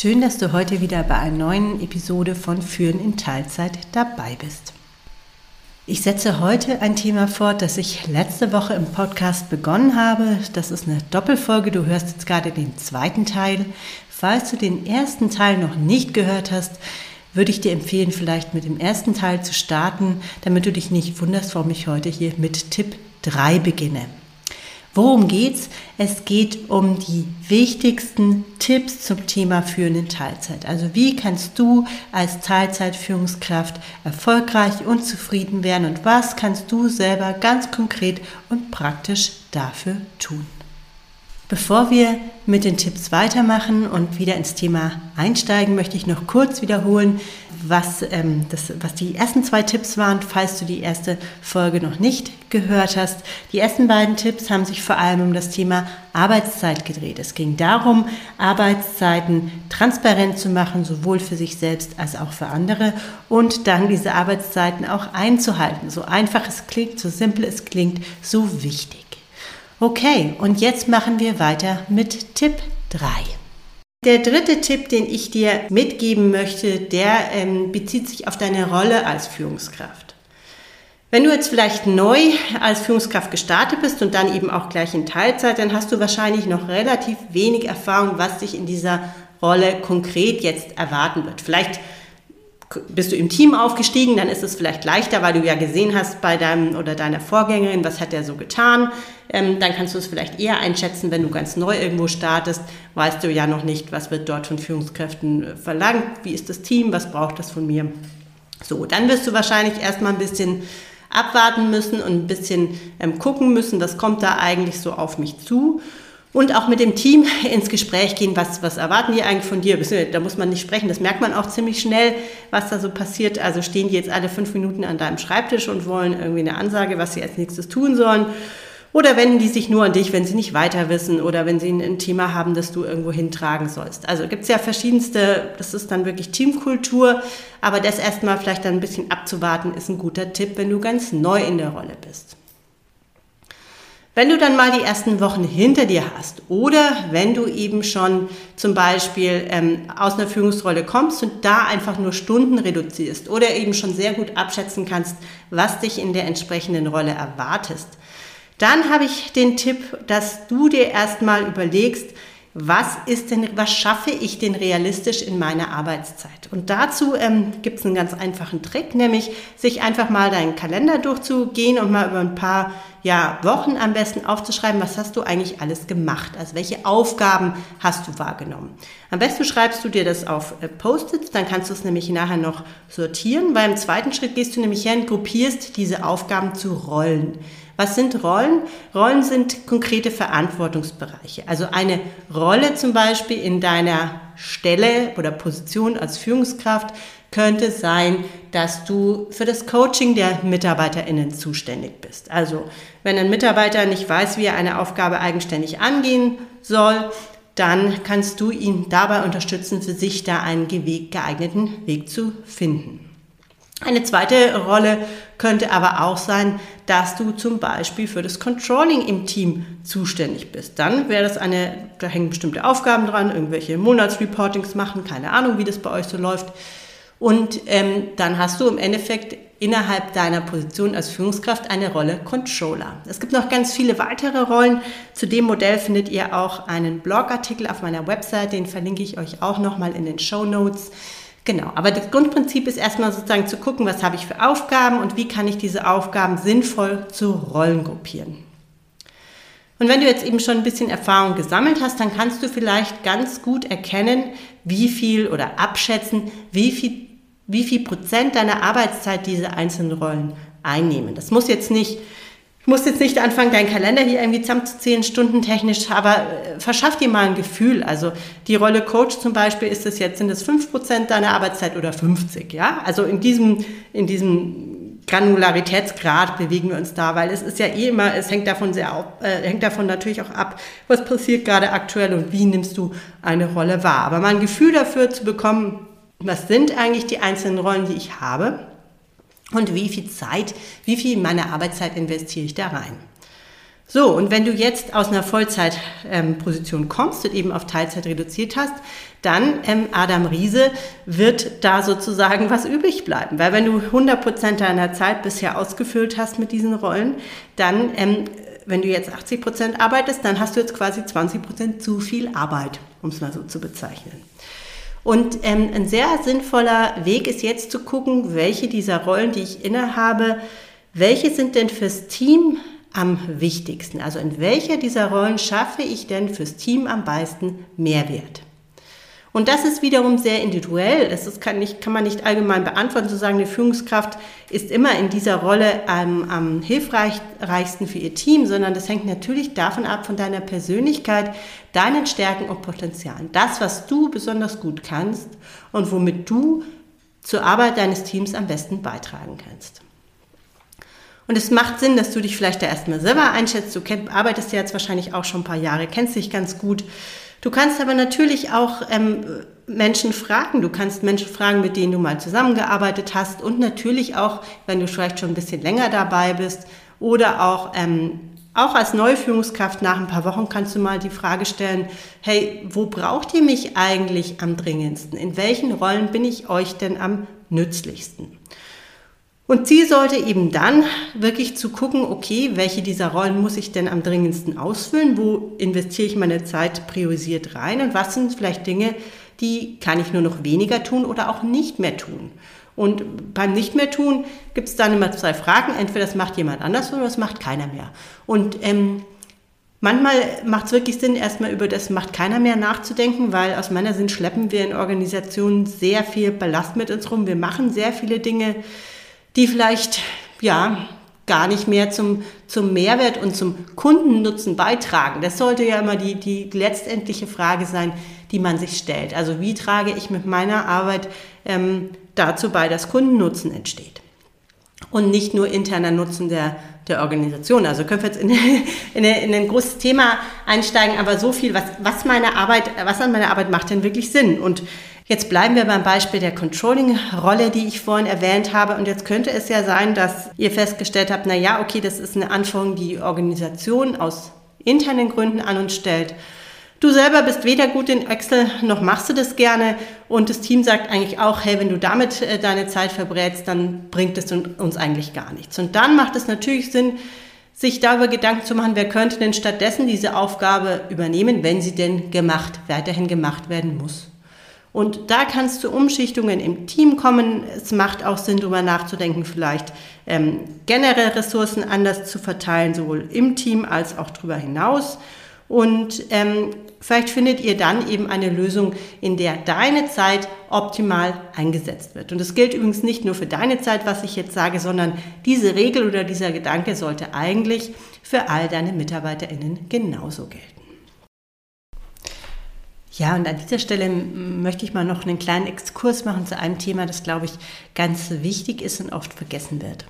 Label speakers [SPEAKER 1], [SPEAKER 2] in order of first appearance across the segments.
[SPEAKER 1] Schön, dass du heute wieder bei einer neuen Episode von Führen in Teilzeit dabei bist. Ich setze heute ein Thema fort, das ich letzte Woche im Podcast begonnen habe. Das ist eine Doppelfolge. Du hörst jetzt gerade den zweiten Teil. Falls du den ersten Teil noch nicht gehört hast, würde ich dir empfehlen, vielleicht mit dem ersten Teil zu starten, damit du dich nicht wunderst, warum ich heute hier mit Tipp 3 beginne. Worum geht's? Es geht um die wichtigsten Tipps zum Thema Führen in Teilzeit. Also wie kannst du als Teilzeitführungskraft erfolgreich und zufrieden werden und was kannst du selber ganz konkret und praktisch dafür tun? Bevor wir mit den Tipps weitermachen und wieder ins Thema einsteigen, möchte ich noch kurz wiederholen, was, ähm, das, was die ersten zwei Tipps waren, falls du die erste Folge noch nicht gehört hast. Die ersten beiden Tipps haben sich vor allem um das Thema Arbeitszeit gedreht. Es ging darum, Arbeitszeiten transparent zu machen, sowohl für sich selbst als auch für andere und dann diese Arbeitszeiten auch einzuhalten. So einfach es klingt, so simpel es klingt, so wichtig. Okay, und jetzt machen wir weiter mit Tipp 3. Der dritte Tipp, den ich dir mitgeben möchte, der ähm, bezieht sich auf deine Rolle als Führungskraft. Wenn du jetzt vielleicht neu als Führungskraft gestartet bist und dann eben auch gleich in Teilzeit, dann hast du wahrscheinlich noch relativ wenig Erfahrung, was dich in dieser Rolle konkret jetzt erwarten wird. Vielleicht bist du im Team aufgestiegen, dann ist es vielleicht leichter, weil du ja gesehen hast bei deinem oder deiner Vorgängerin, was hat der so getan. Ähm, dann kannst du es vielleicht eher einschätzen, wenn du ganz neu irgendwo startest, weißt du ja noch nicht, was wird dort von Führungskräften äh, verlangt, wie ist das Team, was braucht das von mir. So, dann wirst du wahrscheinlich erstmal ein bisschen abwarten müssen und ein bisschen ähm, gucken müssen, was kommt da eigentlich so auf mich zu und auch mit dem Team ins Gespräch gehen, was, was erwarten die eigentlich von dir? Da muss man nicht sprechen, das merkt man auch ziemlich schnell, was da so passiert. Also stehen die jetzt alle fünf Minuten an deinem Schreibtisch und wollen irgendwie eine Ansage, was sie als nächstes tun sollen. Oder wenden die sich nur an dich, wenn sie nicht weiter wissen oder wenn sie ein Thema haben, das du irgendwo hintragen sollst. Also gibt es ja verschiedenste, das ist dann wirklich Teamkultur, aber das erstmal vielleicht dann ein bisschen abzuwarten, ist ein guter Tipp, wenn du ganz neu in der Rolle bist. Wenn du dann mal die ersten Wochen hinter dir hast oder wenn du eben schon zum Beispiel ähm, aus einer Führungsrolle kommst und da einfach nur Stunden reduzierst oder eben schon sehr gut abschätzen kannst, was dich in der entsprechenden Rolle erwartest, dann habe ich den Tipp, dass du dir erstmal überlegst, was ist denn, was schaffe ich denn realistisch in meiner Arbeitszeit? Und dazu ähm, gibt es einen ganz einfachen Trick, nämlich sich einfach mal deinen Kalender durchzugehen und mal über ein paar ja, Wochen am besten aufzuschreiben, was hast du eigentlich alles gemacht? Also welche Aufgaben hast du wahrgenommen? Am besten schreibst du dir das auf äh, Post-its, dann kannst du es nämlich nachher noch sortieren, weil im zweiten Schritt gehst du nämlich hin, gruppierst diese Aufgaben zu Rollen. Was sind Rollen? Rollen sind konkrete Verantwortungsbereiche. Also eine Rolle zum Beispiel in deiner Stelle oder Position als Führungskraft könnte sein, dass du für das Coaching der MitarbeiterInnen zuständig bist. Also, wenn ein Mitarbeiter nicht weiß, wie er eine Aufgabe eigenständig angehen soll, dann kannst du ihn dabei unterstützen, für sich da einen geeigneten Weg zu finden. Eine zweite Rolle könnte aber auch sein, dass du zum Beispiel für das Controlling im Team zuständig bist. Dann wäre das eine, da hängen bestimmte Aufgaben dran, irgendwelche Monatsreportings machen, keine Ahnung, wie das bei euch so läuft. Und ähm, dann hast du im Endeffekt innerhalb deiner Position als Führungskraft eine Rolle Controller. Es gibt noch ganz viele weitere Rollen. Zu dem Modell findet ihr auch einen Blogartikel auf meiner Website, den verlinke ich euch auch nochmal in den Show Notes. Genau, aber das Grundprinzip ist erstmal sozusagen zu gucken, was habe ich für Aufgaben und wie kann ich diese Aufgaben sinnvoll zu Rollen gruppieren. Und wenn du jetzt eben schon ein bisschen Erfahrung gesammelt hast, dann kannst du vielleicht ganz gut erkennen, wie viel oder abschätzen, wie viel, wie viel Prozent deiner Arbeitszeit diese einzelnen Rollen einnehmen. Das muss jetzt nicht musst jetzt nicht anfangen, deinen Kalender hier irgendwie zusammenzuzählen, stundentechnisch, aber äh, verschaff dir mal ein Gefühl. Also die Rolle Coach zum Beispiel, ist es jetzt, sind es 5% deiner Arbeitszeit oder 50, ja? Also in diesem, in diesem Granularitätsgrad bewegen wir uns da, weil es ist ja eh immer, es hängt davon sehr auf, äh, hängt davon natürlich auch ab, was passiert gerade aktuell und wie nimmst du eine Rolle wahr. Aber mal ein Gefühl dafür zu bekommen, was sind eigentlich die einzelnen Rollen, die ich habe und wie viel Zeit, wie viel meiner Arbeitszeit investiere ich da rein. So, und wenn du jetzt aus einer Vollzeitposition ähm, kommst und eben auf Teilzeit reduziert hast, dann, ähm, Adam Riese, wird da sozusagen was übrig bleiben. Weil wenn du 100 Prozent deiner Zeit bisher ausgefüllt hast mit diesen Rollen, dann, ähm, wenn du jetzt 80 Prozent arbeitest, dann hast du jetzt quasi 20 Prozent zu viel Arbeit, um es mal so zu bezeichnen. Und ähm, ein sehr sinnvoller Weg ist jetzt zu gucken, welche dieser Rollen, die ich innehabe, welche sind denn fürs Team am wichtigsten? Also in welcher dieser Rollen schaffe ich denn fürs Team am meisten Mehrwert? Und das ist wiederum sehr individuell. Das kann, nicht, kann man nicht allgemein beantworten, zu sagen, eine Führungskraft ist immer in dieser Rolle am, am hilfreichsten für ihr Team, sondern das hängt natürlich davon ab, von deiner Persönlichkeit, deinen Stärken und Potenzialen. Das, was du besonders gut kannst und womit du zur Arbeit deines Teams am besten beitragen kannst. Und es macht Sinn, dass du dich vielleicht da erstmal selber einschätzt. Du arbeitest ja jetzt wahrscheinlich auch schon ein paar Jahre, kennst dich ganz gut. Du kannst aber natürlich auch ähm, Menschen fragen. Du kannst Menschen fragen, mit denen du mal zusammengearbeitet hast und natürlich auch, wenn du vielleicht schon ein bisschen länger dabei bist oder auch ähm, auch als Neuführungskraft nach ein paar Wochen kannst du mal die Frage stellen, hey, wo braucht ihr mich eigentlich am dringendsten? In welchen Rollen bin ich euch denn am nützlichsten? Und Ziel sollte eben dann wirklich zu gucken, okay, welche dieser Rollen muss ich denn am dringendsten ausfüllen? Wo investiere ich meine Zeit priorisiert rein? Und was sind vielleicht Dinge, die kann ich nur noch weniger tun oder auch nicht mehr tun? Und beim Nicht mehr tun gibt es dann immer zwei Fragen. Entweder das macht jemand anders oder das macht keiner mehr. Und ähm, manchmal macht es wirklich Sinn, erstmal über das macht keiner mehr nachzudenken, weil aus meiner Sicht schleppen wir in Organisationen sehr viel Ballast mit uns rum. Wir machen sehr viele Dinge, die vielleicht, ja, gar nicht mehr zum, zum Mehrwert und zum Kundennutzen beitragen. Das sollte ja immer die, die letztendliche Frage sein, die man sich stellt. Also wie trage ich mit meiner Arbeit ähm, dazu bei, dass Kundennutzen entsteht? Und nicht nur interner Nutzen der, der Organisation. Also können wir jetzt in, in, in ein großes Thema einsteigen, aber so viel, was, was meine Arbeit, was an meiner Arbeit macht denn wirklich Sinn? Und Jetzt bleiben wir beim Beispiel der Controlling-Rolle, die ich vorhin erwähnt habe. Und jetzt könnte es ja sein, dass ihr festgestellt habt, na ja, okay, das ist eine Anforderung, die Organisation aus internen Gründen an uns stellt. Du selber bist weder gut in Excel noch machst du das gerne und das Team sagt eigentlich auch, hey, wenn du damit äh, deine Zeit verbrätst, dann bringt es uns eigentlich gar nichts. Und dann macht es natürlich Sinn, sich darüber Gedanken zu machen, wer könnte denn stattdessen diese Aufgabe übernehmen, wenn sie denn gemacht, weiterhin gemacht werden muss. Und da kannst du Umschichtungen im Team kommen. Es macht auch Sinn, darüber nachzudenken, vielleicht ähm, generell Ressourcen anders zu verteilen, sowohl im Team als auch darüber hinaus. Und ähm, vielleicht findet ihr dann eben eine Lösung, in der deine Zeit optimal eingesetzt wird. Und das gilt übrigens nicht nur für deine Zeit, was ich jetzt sage, sondern diese Regel oder dieser Gedanke sollte eigentlich für all deine MitarbeiterInnen genauso gelten. Ja, und an dieser Stelle möchte ich mal noch einen kleinen Exkurs machen zu einem Thema, das, glaube ich, ganz wichtig ist und oft vergessen wird.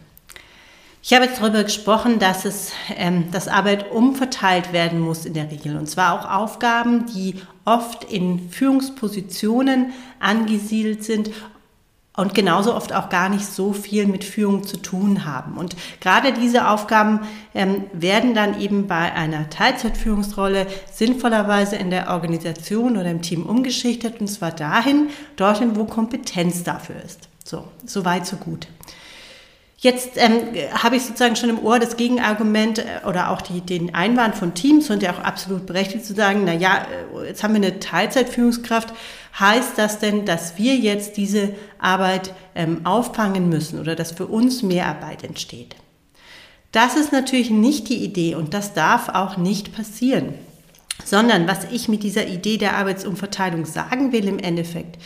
[SPEAKER 1] Ich habe jetzt darüber gesprochen, dass es, ähm, dass Arbeit umverteilt werden muss in der Regel. Und zwar auch Aufgaben, die oft in Führungspositionen angesiedelt sind, und genauso oft auch gar nicht so viel mit Führung zu tun haben. Und gerade diese Aufgaben ähm, werden dann eben bei einer Teilzeitführungsrolle sinnvollerweise in der Organisation oder im Team umgeschichtet und zwar dahin, dorthin, wo Kompetenz dafür ist. So, so weit, so gut. Jetzt ähm, habe ich sozusagen schon im Ohr das Gegenargument äh, oder auch die, den Einwand von Teams und ja auch absolut berechtigt zu sagen, na ja, äh, jetzt haben wir eine Teilzeitführungskraft, heißt das denn, dass wir jetzt diese Arbeit ähm, auffangen müssen oder dass für uns mehr Arbeit entsteht? Das ist natürlich nicht die Idee und das darf auch nicht passieren, sondern was ich mit dieser Idee der Arbeitsumverteilung sagen will im Endeffekt,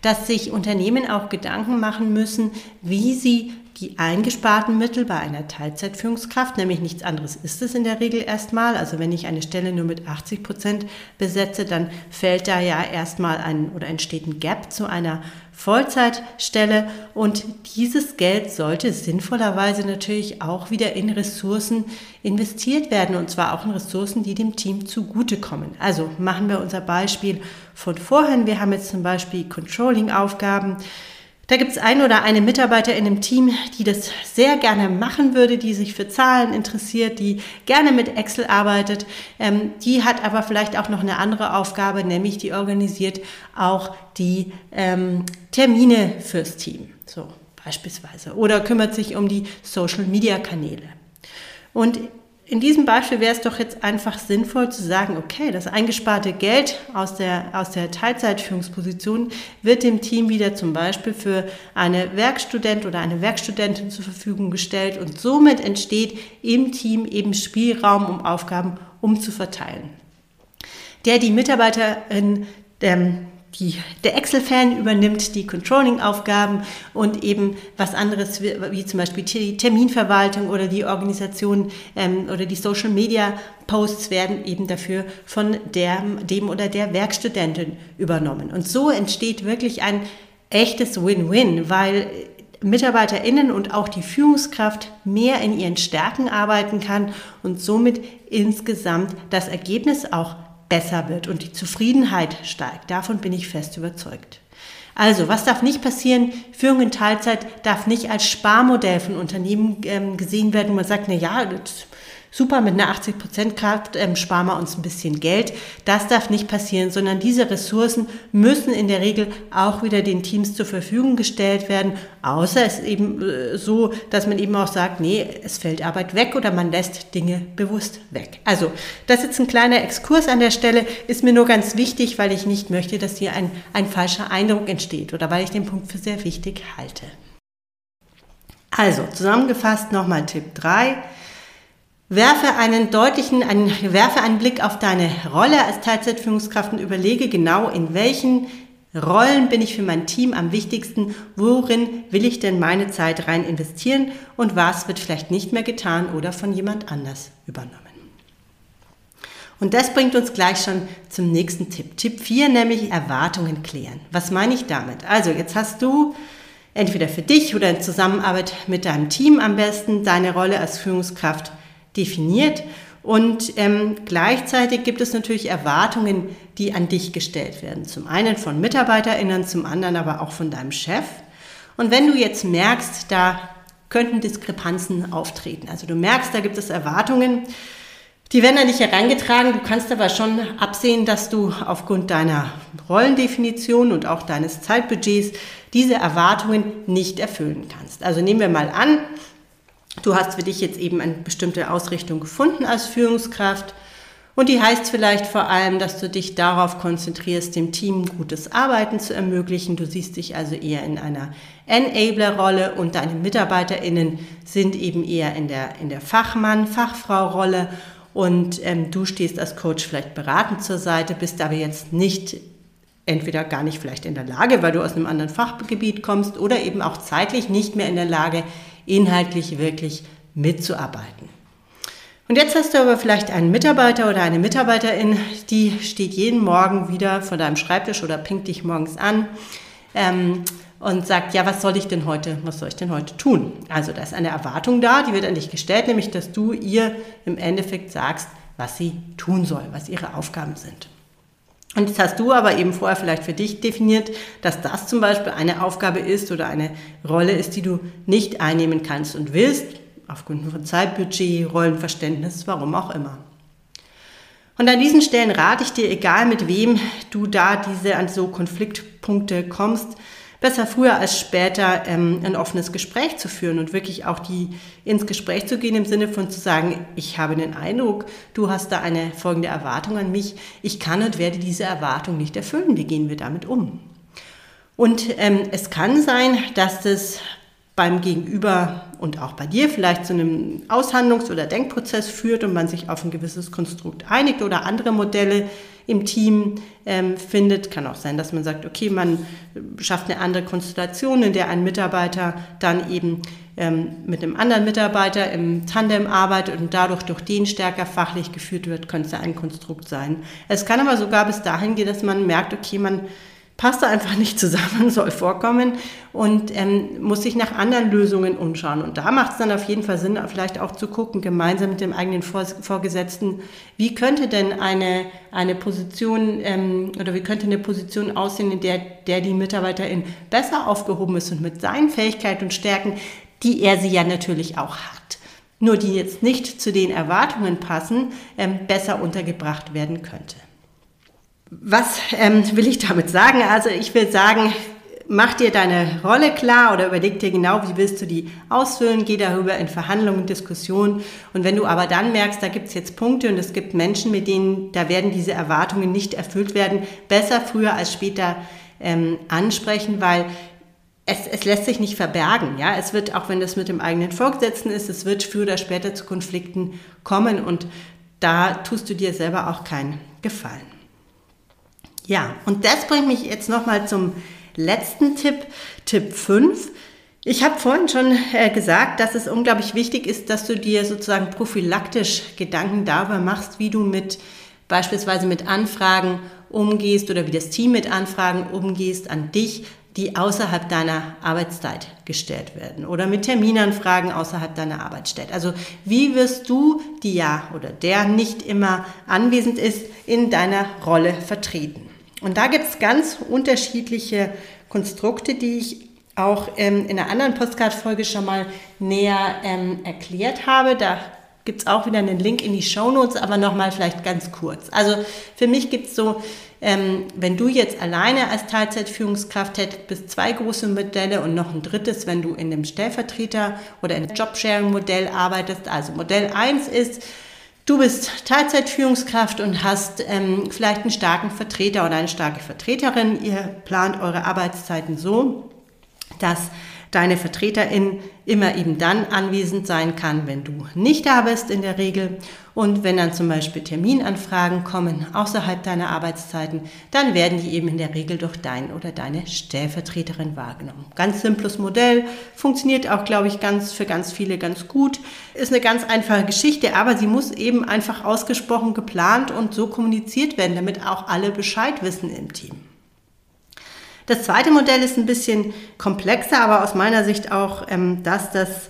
[SPEAKER 1] dass sich Unternehmen auch Gedanken machen müssen, wie sie die eingesparten Mittel bei einer Teilzeitführungskraft, nämlich nichts anderes ist es in der Regel erstmal. Also wenn ich eine Stelle nur mit 80 Prozent besetze, dann fällt da ja erstmal ein oder entsteht ein Gap zu einer Vollzeitstelle und dieses Geld sollte sinnvollerweise natürlich auch wieder in Ressourcen investiert werden und zwar auch in Ressourcen, die dem Team zugutekommen. Also machen wir unser Beispiel von vorhin. Wir haben jetzt zum Beispiel Controlling-Aufgaben. Da gibt es ein oder eine Mitarbeiter in einem Team, die das sehr gerne machen würde, die sich für Zahlen interessiert, die gerne mit Excel arbeitet. Ähm, die hat aber vielleicht auch noch eine andere Aufgabe, nämlich die organisiert auch die ähm, Termine fürs Team. So beispielsweise. Oder kümmert sich um die Social-Media-Kanäle. Und in diesem Beispiel wäre es doch jetzt einfach sinnvoll zu sagen, okay, das eingesparte Geld aus der, aus der Teilzeitführungsposition wird dem Team wieder zum Beispiel für eine Werkstudent oder eine Werkstudentin zur Verfügung gestellt und somit entsteht im Team eben Spielraum, um Aufgaben umzuverteilen. Der die Mitarbeiterin ähm, die, der Excel-Fan übernimmt die Controlling-Aufgaben und eben was anderes wie, zum Beispiel die Terminverwaltung oder die Organisation ähm, oder die Social-Media-Posts werden eben dafür von der, dem oder der Werkstudentin übernommen. Und so entsteht wirklich ein echtes Win-Win, weil MitarbeiterInnen und auch die Führungskraft mehr in ihren Stärken arbeiten kann und somit insgesamt das Ergebnis auch besser wird und die Zufriedenheit steigt. Davon bin ich fest überzeugt. Also, was darf nicht passieren? Führung in Teilzeit darf nicht als Sparmodell von Unternehmen ähm, gesehen werden, man sagt, na ja, das super, mit einer 80%-Kraft ähm, sparen wir uns ein bisschen Geld. Das darf nicht passieren, sondern diese Ressourcen müssen in der Regel auch wieder den Teams zur Verfügung gestellt werden, außer es ist eben äh, so, dass man eben auch sagt, nee, es fällt Arbeit weg oder man lässt Dinge bewusst weg. Also, das ist jetzt ein kleiner Exkurs an der Stelle, ist mir nur ganz wichtig, weil ich nicht möchte, dass hier ein, ein falscher Eindruck entsteht oder weil ich den Punkt für sehr wichtig halte. Also, zusammengefasst nochmal Tipp 3. Werfe einen deutlichen, einen, werfe einen Blick auf deine Rolle als Teilzeitführungskraft und überlege genau, in welchen Rollen bin ich für mein Team am wichtigsten, worin will ich denn meine Zeit rein investieren und was wird vielleicht nicht mehr getan oder von jemand anders übernommen. Und das bringt uns gleich schon zum nächsten Tipp. Tipp 4, nämlich Erwartungen klären. Was meine ich damit? Also jetzt hast du entweder für dich oder in Zusammenarbeit mit deinem Team am besten deine Rolle als Führungskraft definiert. Und ähm, gleichzeitig gibt es natürlich Erwartungen, die an dich gestellt werden. Zum einen von MitarbeiterInnen, zum anderen aber auch von deinem Chef. Und wenn du jetzt merkst, da könnten Diskrepanzen auftreten, also du merkst, da gibt es Erwartungen, die werden an dich herangetragen. Du kannst aber schon absehen, dass du aufgrund deiner Rollendefinition und auch deines Zeitbudgets diese Erwartungen nicht erfüllen kannst. Also nehmen wir mal an, Du hast für dich jetzt eben eine bestimmte Ausrichtung gefunden als Führungskraft und die heißt vielleicht vor allem, dass du dich darauf konzentrierst, dem Team gutes Arbeiten zu ermöglichen. Du siehst dich also eher in einer Enabler-Rolle und deine MitarbeiterInnen sind eben eher in der, in der Fachmann-, Fachfrau-Rolle und ähm, du stehst als Coach vielleicht beratend zur Seite, bist aber jetzt nicht entweder gar nicht vielleicht in der Lage, weil du aus einem anderen Fachgebiet kommst oder eben auch zeitlich nicht mehr in der Lage, inhaltlich wirklich mitzuarbeiten. Und jetzt hast du aber vielleicht einen Mitarbeiter oder eine Mitarbeiterin, die steht jeden Morgen wieder vor deinem Schreibtisch oder pinkt dich morgens an ähm, und sagt, ja, was soll ich denn heute, was soll ich denn heute tun? Also da ist eine Erwartung da, die wird an dich gestellt, nämlich dass du ihr im Endeffekt sagst, was sie tun soll, was ihre Aufgaben sind. Und jetzt hast du aber eben vorher vielleicht für dich definiert, dass das zum Beispiel eine Aufgabe ist oder eine Rolle ist, die du nicht einnehmen kannst und willst, aufgrund von Zeitbudget, Rollenverständnis, warum auch immer. Und an diesen Stellen rate ich dir, egal mit wem du da diese an so Konfliktpunkte kommst, besser früher als später ähm, ein offenes Gespräch zu führen und wirklich auch die ins Gespräch zu gehen im Sinne von zu sagen, ich habe den Eindruck, du hast da eine folgende Erwartung an mich, ich kann und werde diese Erwartung nicht erfüllen, wie gehen wir damit um? Und ähm, es kann sein, dass das beim Gegenüber und auch bei dir vielleicht zu einem Aushandlungs- oder Denkprozess führt und man sich auf ein gewisses Konstrukt einigt oder andere Modelle im Team ähm, findet. Kann auch sein, dass man sagt, okay, man schafft eine andere Konstellation, in der ein Mitarbeiter dann eben ähm, mit einem anderen Mitarbeiter im Tandem arbeitet und dadurch durch den stärker fachlich geführt wird, könnte es ein Konstrukt sein. Es kann aber sogar bis dahin gehen, dass man merkt, okay, man passt da einfach nicht zusammen, soll vorkommen und ähm, muss sich nach anderen Lösungen umschauen. Und da macht es dann auf jeden Fall Sinn, vielleicht auch zu gucken, gemeinsam mit dem eigenen Vorgesetzten, wie könnte denn eine, eine Position ähm, oder wie könnte eine Position aussehen, in der, der die Mitarbeiterin besser aufgehoben ist und mit seinen Fähigkeiten und Stärken, die er sie ja natürlich auch hat, nur die jetzt nicht zu den Erwartungen passen, ähm, besser untergebracht werden könnte. Was ähm, will ich damit sagen? Also ich will sagen, mach dir deine Rolle klar oder überleg dir genau, wie willst du die ausfüllen, geh darüber in Verhandlungen, Diskussionen. Und wenn du aber dann merkst, da gibt es jetzt Punkte und es gibt Menschen, mit denen, da werden diese Erwartungen nicht erfüllt werden, besser früher als später ähm, ansprechen, weil es, es lässt sich nicht verbergen. Ja, es wird, auch wenn das mit dem eigenen Vorgesetzten ist, es wird früher oder später zu Konflikten kommen und da tust du dir selber auch keinen Gefallen. Ja, und das bringt mich jetzt nochmal zum letzten Tipp, Tipp 5. Ich habe vorhin schon äh, gesagt, dass es unglaublich wichtig ist, dass du dir sozusagen prophylaktisch Gedanken darüber machst, wie du mit beispielsweise mit Anfragen umgehst oder wie das Team mit Anfragen umgehst an dich, die außerhalb deiner Arbeitszeit gestellt werden oder mit Terminanfragen außerhalb deiner Arbeitszeit. Also wie wirst du, die ja oder der nicht immer anwesend ist, in deiner Rolle vertreten? Und da gibt es ganz unterschiedliche Konstrukte, die ich auch ähm, in einer anderen Postcard-Folge schon mal näher ähm, erklärt habe. Da gibt es auch wieder einen Link in die Show Notes, aber nochmal vielleicht ganz kurz. Also für mich gibt es so, ähm, wenn du jetzt alleine als Teilzeitführungskraft hättest, bis zwei große Modelle und noch ein drittes, wenn du in einem Stellvertreter oder in Jobsharing-Modell arbeitest. Also Modell 1 ist, Du bist Teilzeitführungskraft und hast ähm, vielleicht einen starken Vertreter oder eine starke Vertreterin. Ihr plant eure Arbeitszeiten so, dass deine Vertreterin immer eben dann anwesend sein kann, wenn du nicht da bist in der Regel. Und wenn dann zum Beispiel Terminanfragen kommen außerhalb deiner Arbeitszeiten, dann werden die eben in der Regel durch dein oder deine Stellvertreterin wahrgenommen. Ganz simples Modell, funktioniert auch, glaube ich, ganz für ganz viele ganz gut. Ist eine ganz einfache Geschichte, aber sie muss eben einfach ausgesprochen geplant und so kommuniziert werden, damit auch alle Bescheid wissen im Team. Das zweite Modell ist ein bisschen komplexer, aber aus meiner Sicht auch ähm, das, das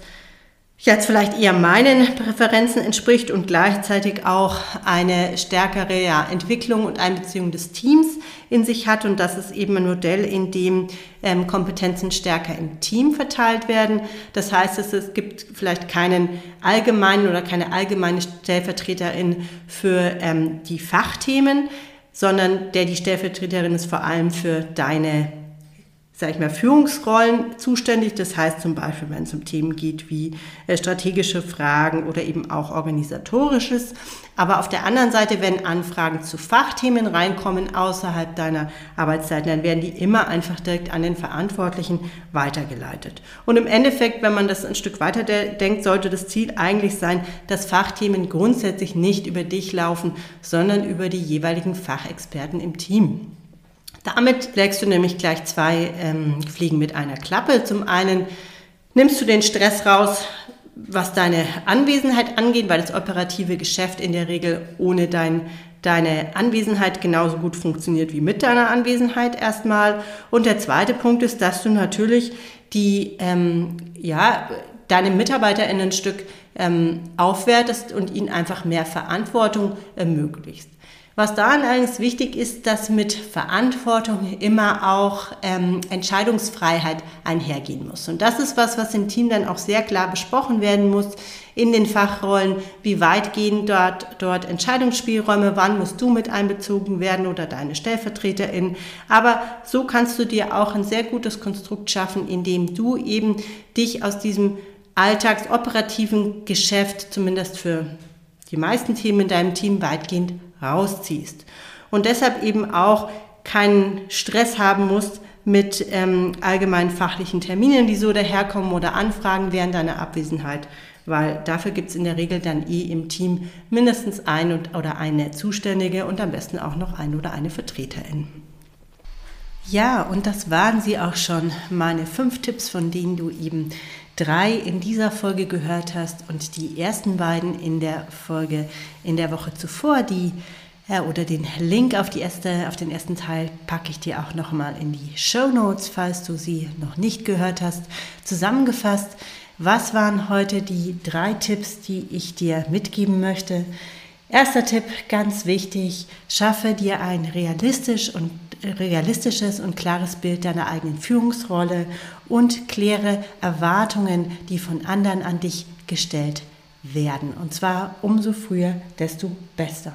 [SPEAKER 1] jetzt vielleicht eher meinen Präferenzen entspricht und gleichzeitig auch eine stärkere ja, Entwicklung und Einbeziehung des Teams in sich hat. Und das ist eben ein Modell, in dem ähm, Kompetenzen stärker im Team verteilt werden. Das heißt, es, es gibt vielleicht keinen allgemeinen oder keine allgemeine Stellvertreterin für ähm, die Fachthemen, sondern der die Stellvertreterin ist vor allem für deine, sag ich mal, Führungsrollen zuständig. Das heißt zum Beispiel, wenn es um Themen geht wie äh, strategische Fragen oder eben auch organisatorisches. Aber auf der anderen Seite, wenn Anfragen zu Fachthemen reinkommen außerhalb deiner Arbeitszeiten, dann werden die immer einfach direkt an den Verantwortlichen weitergeleitet. Und im Endeffekt, wenn man das ein Stück weiter denkt, sollte das Ziel eigentlich sein, dass Fachthemen grundsätzlich nicht über dich laufen, sondern über die jeweiligen Fachexperten im Team. Damit legst du nämlich gleich zwei ähm, Fliegen mit einer Klappe. Zum einen nimmst du den Stress raus, was deine Anwesenheit angeht, weil das operative Geschäft in der Regel ohne dein, deine Anwesenheit genauso gut funktioniert wie mit deiner Anwesenheit erstmal. Und der zweite Punkt ist, dass du natürlich die, ähm, ja, deine MitarbeiterInnen ein Stück ähm, aufwertest und ihnen einfach mehr Verantwortung ermöglicht. Was da allerdings wichtig ist, dass mit Verantwortung immer auch ähm, Entscheidungsfreiheit einhergehen muss. Und das ist was, was im Team dann auch sehr klar besprochen werden muss in den Fachrollen, wie weit gehen dort, dort Entscheidungsspielräume, wann musst du mit einbezogen werden oder deine Stellvertreterin. Aber so kannst du dir auch ein sehr gutes Konstrukt schaffen, indem du eben dich aus diesem alltagsoperativen Geschäft, zumindest für die meisten Themen in deinem Team, weitgehend rausziehst. Und deshalb eben auch keinen Stress haben musst, mit ähm, allgemeinen fachlichen Terminen, die so daherkommen oder Anfragen während deiner Abwesenheit, weil dafür gibt es in der Regel dann eh im Team mindestens ein oder eine Zuständige und am besten auch noch ein oder eine Vertreterin. Ja, und das waren sie auch schon, meine fünf Tipps, von denen du eben drei in dieser Folge gehört hast und die ersten beiden in der Folge in der Woche zuvor, die ja, oder den Link auf, die erste, auf den ersten Teil packe ich dir auch nochmal in die Show Notes, falls du sie noch nicht gehört hast. Zusammengefasst, was waren heute die drei Tipps, die ich dir mitgeben möchte? Erster Tipp, ganz wichtig, schaffe dir ein realistisch und, realistisches und klares Bild deiner eigenen Führungsrolle und kläre Erwartungen, die von anderen an dich gestellt werden. Und zwar umso früher, desto besser.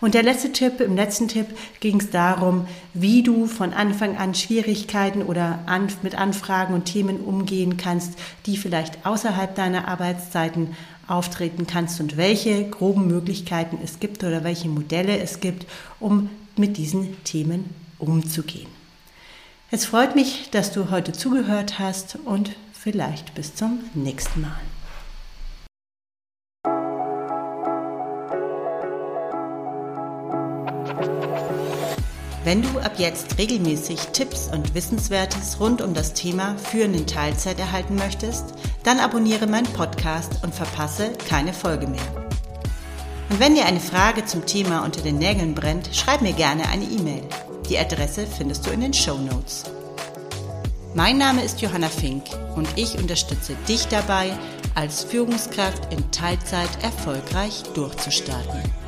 [SPEAKER 1] Und der letzte Tipp, im letzten Tipp ging es darum, wie du von Anfang an Schwierigkeiten oder an, mit Anfragen und Themen umgehen kannst, die vielleicht außerhalb deiner Arbeitszeiten auftreten kannst und welche groben Möglichkeiten es gibt oder welche Modelle es gibt, um mit diesen Themen umzugehen. Es freut mich, dass du heute zugehört hast und vielleicht bis zum nächsten Mal. Wenn du ab jetzt regelmäßig Tipps und Wissenswertes rund um das Thema Führen in Teilzeit erhalten möchtest, dann abonniere meinen Podcast und verpasse keine Folge mehr. Und wenn dir eine Frage zum Thema unter den Nägeln brennt, schreib mir gerne eine E-Mail. Die Adresse findest du in den Show Notes. Mein Name ist Johanna Fink und ich unterstütze dich dabei, als Führungskraft in Teilzeit erfolgreich durchzustarten.